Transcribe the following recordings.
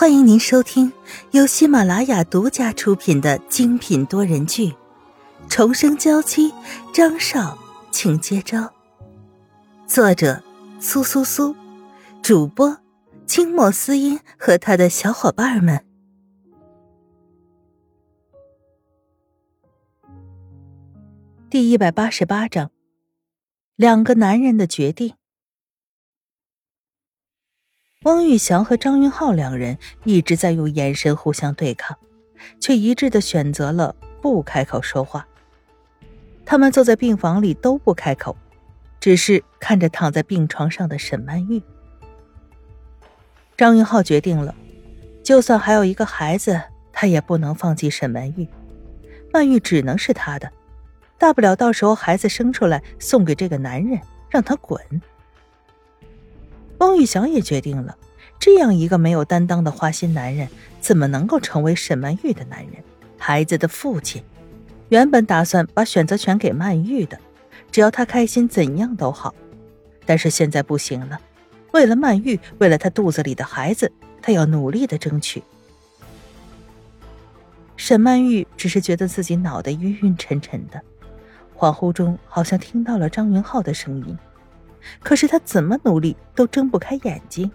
欢迎您收听由喜马拉雅独家出品的精品多人剧《重生娇妻》，张少，请接招。作者：苏苏苏，主播：清末思音和他的小伙伴们。第一百八十八章，两个男人的决定。汪玉祥和张云浩两人一直在用眼神互相对抗，却一致的选择了不开口说话。他们坐在病房里都不开口，只是看着躺在病床上的沈曼玉。张云浩决定了，就算还有一个孩子，他也不能放弃沈曼玉。曼玉只能是他的，大不了到时候孩子生出来送给这个男人，让他滚。汪玉祥也决定了，这样一个没有担当的花心男人，怎么能够成为沈曼玉的男人、孩子的父亲？原本打算把选择权给曼玉的，只要她开心，怎样都好。但是现在不行了，为了曼玉，为了她肚子里的孩子，他要努力的争取。沈曼玉只是觉得自己脑袋晕晕沉沉的，恍惚中好像听到了张云浩的声音。可是他怎么努力都睁不开眼睛。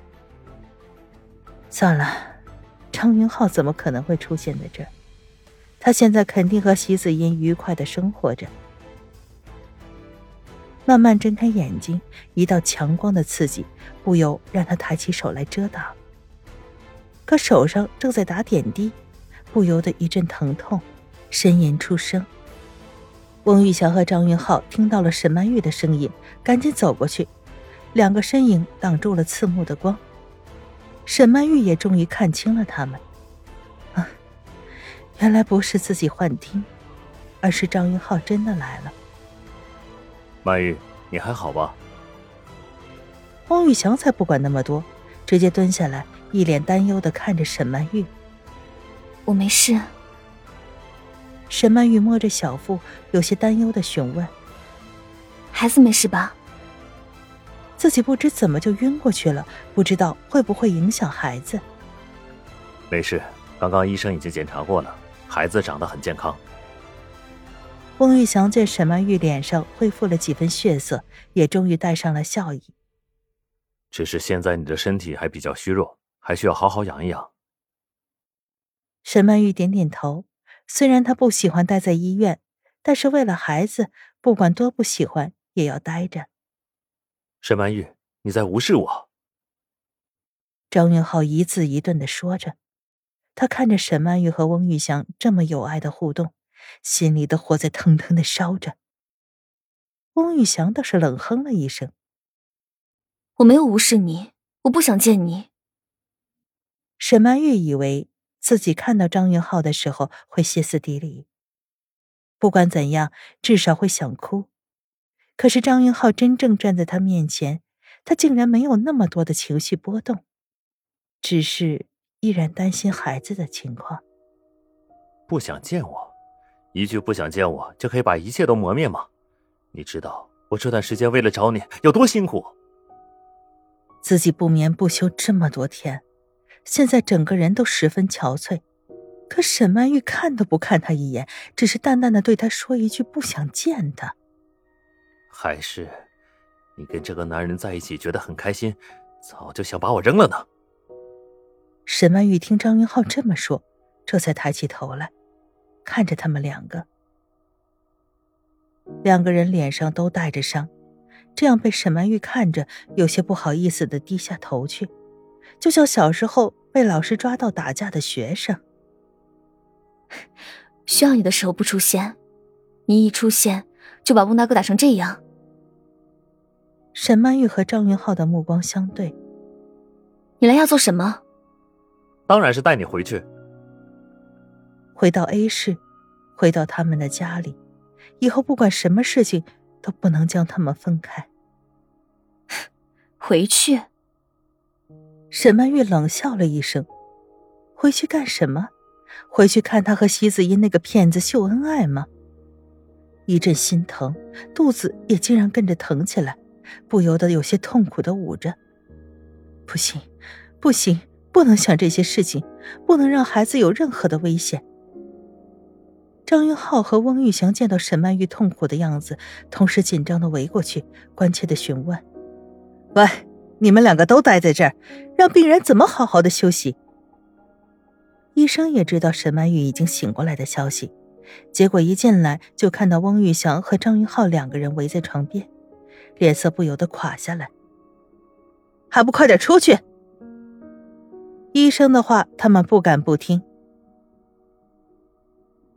算了，张云浩怎么可能会出现在这？他现在肯定和席子音愉快的生活着。慢慢睁开眼睛，一道强光的刺激不由让他抬起手来遮挡。可手上正在打点滴，不由得一阵疼痛，呻吟出声。翁玉祥和张云浩听到了沈曼玉的声音，赶紧走过去，两个身影挡住了刺目的光。沈曼玉也终于看清了他们，啊，原来不是自己幻听，而是张云浩真的来了。曼玉，你还好吧？翁玉祥才不管那么多，直接蹲下来，一脸担忧的看着沈曼玉。我没事。沈曼玉摸着小腹，有些担忧的询问：“孩子没事吧？”自己不知怎么就晕过去了，不知道会不会影响孩子。没事，刚刚医生已经检查过了，孩子长得很健康。翁玉祥见沈曼玉脸上恢复了几分血色，也终于带上了笑意。只是现在你的身体还比较虚弱，还需要好好养一养。沈曼玉点点头。虽然他不喜欢待在医院，但是为了孩子，不管多不喜欢也要待着。沈曼玉，你在无视我。张云浩一字一顿的说着，他看着沈曼玉和翁玉祥这么有爱的互动，心里的火在腾腾的烧着。翁玉祥倒是冷哼了一声：“我没有无视你，我不想见你。”沈曼玉以为。自己看到张云浩的时候会歇斯底里，不管怎样，至少会想哭。可是张云浩真正站在他面前，他竟然没有那么多的情绪波动，只是依然担心孩子的情况。不想见我，一句不想见我就可以把一切都磨灭吗？你知道我这段时间为了找你有多辛苦？自己不眠不休这么多天。现在整个人都十分憔悴，可沈曼玉看都不看他一眼，只是淡淡的对他说一句：“不想见他。”还是你跟这个男人在一起觉得很开心，早就想把我扔了呢？沈曼玉听张云浩这么说，这才抬起头来，看着他们两个。两个人脸上都带着伤，这样被沈曼玉看着，有些不好意思的低下头去。就像小时候被老师抓到打架的学生，需要你的时候不出现，你一出现就把翁大哥打成这样。沈曼玉和张云浩的目光相对，你来要做什么？当然是带你回去，回到 A 市，回到他们的家里，以后不管什么事情都不能将他们分开。回去。沈曼玉冷笑了一声：“回去干什么？回去看他和席子音那个骗子秀恩爱吗？”一阵心疼，肚子也竟然跟着疼起来，不由得有些痛苦的捂着。“不行，不行，不能想这些事情，不能让孩子有任何的危险。张云浩和翁玉祥见到沈曼玉痛苦的样子，同时紧张的围过去，关切的询问：“喂，你们两个都待在这儿，让病人怎么好好的休息？”医生也知道沈曼玉已经醒过来的消息，结果一进来就看到翁玉祥和张云浩两个人围在床边，脸色不由得垮下来。还不快点出去！医生的话，他们不敢不听。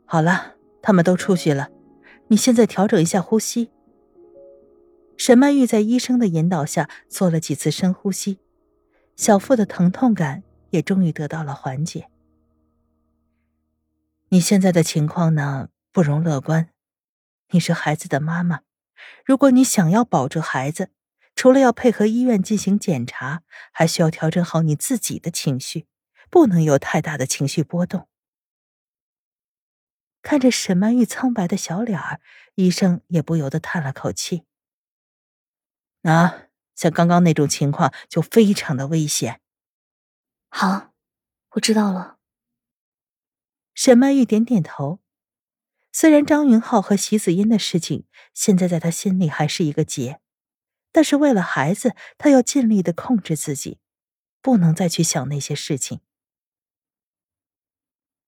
好了，他们都出去了，你现在调整一下呼吸。沈曼玉在医生的引导下做了几次深呼吸，小腹的疼痛感也终于得到了缓解。你现在的情况呢，不容乐观。你是孩子的妈妈，如果你想要保住孩子，除了要配合医院进行检查，还需要调整好你自己的情绪，不能有太大的情绪波动。看着沈曼玉苍白的小脸儿，医生也不由得叹了口气。啊，像刚刚那种情况就非常的危险。好，我知道了。沈曼玉点点头，虽然张云浩和席子音的事情现在在他心里还是一个结，但是为了孩子，他要尽力的控制自己，不能再去想那些事情。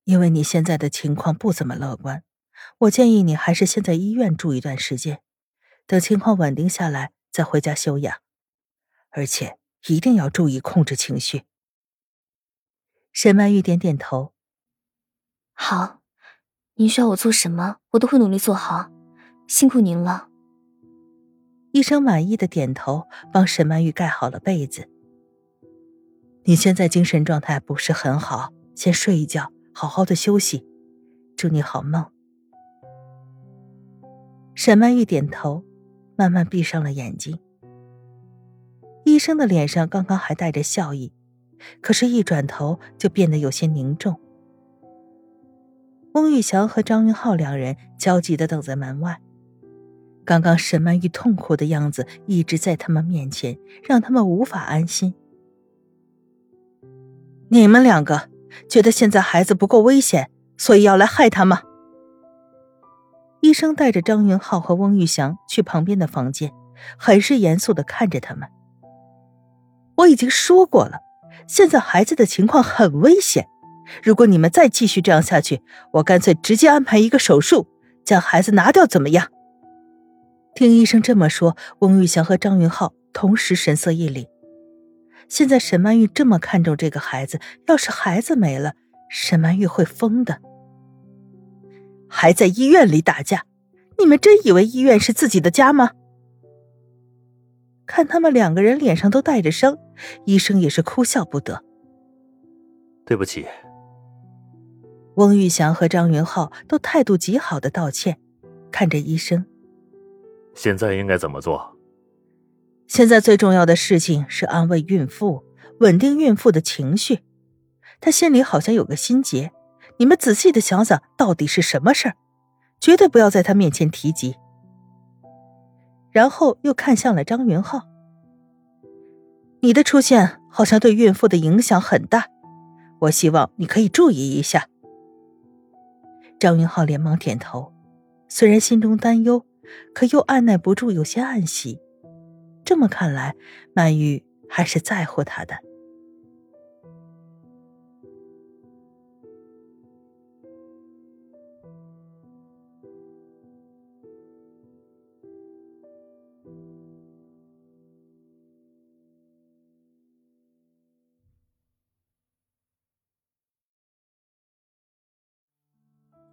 因为你现在的情况不怎么乐观，我建议你还是先在医院住一段时间，等情况稳定下来再回家休养，而且一定要注意控制情绪。沈曼玉点点头。好，您需要我做什么，我都会努力做好。辛苦您了。医生满意的点头，帮沈曼玉盖好了被子。你现在精神状态不是很好，先睡一觉，好好的休息。祝你好梦。沈曼玉点头，慢慢闭上了眼睛。医生的脸上刚刚还带着笑意，可是，一转头就变得有些凝重。翁玉祥和张云浩两人焦急的等在门外。刚刚沈曼玉痛苦的样子一直在他们面前，让他们无法安心。你们两个觉得现在孩子不够危险，所以要来害他吗？医生带着张云浩和翁玉祥去旁边的房间，很是严肃的看着他们。我已经说过了，现在孩子的情况很危险。如果你们再继续这样下去，我干脆直接安排一个手术，将孩子拿掉，怎么样？听医生这么说，翁玉祥和张云浩同时神色一凛。现在沈曼玉这么看重这个孩子，要是孩子没了，沈曼玉会疯的。还在医院里打架，你们真以为医院是自己的家吗？看他们两个人脸上都带着伤，医生也是哭笑不得。对不起。翁玉祥和张云浩都态度极好的道歉，看着医生。现在应该怎么做？现在最重要的事情是安慰孕妇，稳定孕妇的情绪。她心里好像有个心结，你们仔细的想想，到底是什么事儿？绝对不要在她面前提及。然后又看向了张云浩，你的出现好像对孕妇的影响很大，我希望你可以注意一下。张云浩连忙点头，虽然心中担忧，可又按耐不住有些暗喜。这么看来，曼玉还是在乎他的。